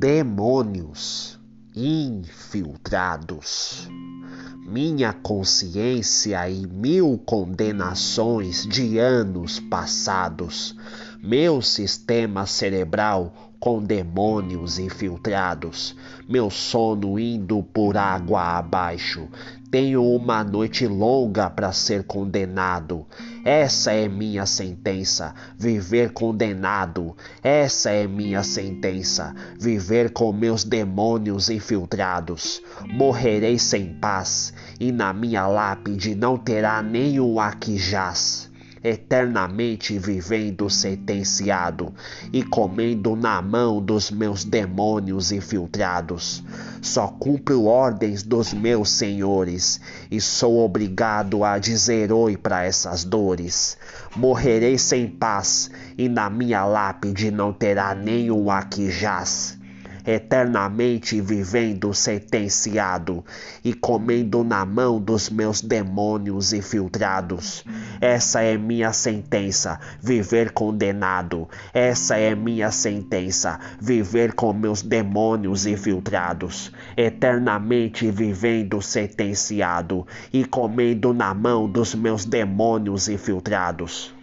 demônios infiltrados. Minha consciência e mil condenações de anos passados, meu sistema cerebral com demônios infiltrados, meu sono indo por água abaixo. Tenho uma noite longa para ser condenado. Essa é minha sentença, viver condenado. Essa é minha sentença, viver com meus demônios infiltrados. Morrerei sem paz, e na minha lápide não terá nenhum aquijás eternamente vivendo sentenciado e comendo na mão dos meus demônios infiltrados. Só cumpro ordens dos meus senhores e sou obrigado a dizer oi para essas dores. Morrerei sem paz e na minha lápide não terá nenhum aquijás eternamente vivendo sentenciado e comendo na mão dos meus demônios infiltrados. Essa é minha sentença, viver condenado. Essa é minha sentença, viver com meus demônios infiltrados, eternamente vivendo sentenciado e comendo na mão dos meus demônios infiltrados.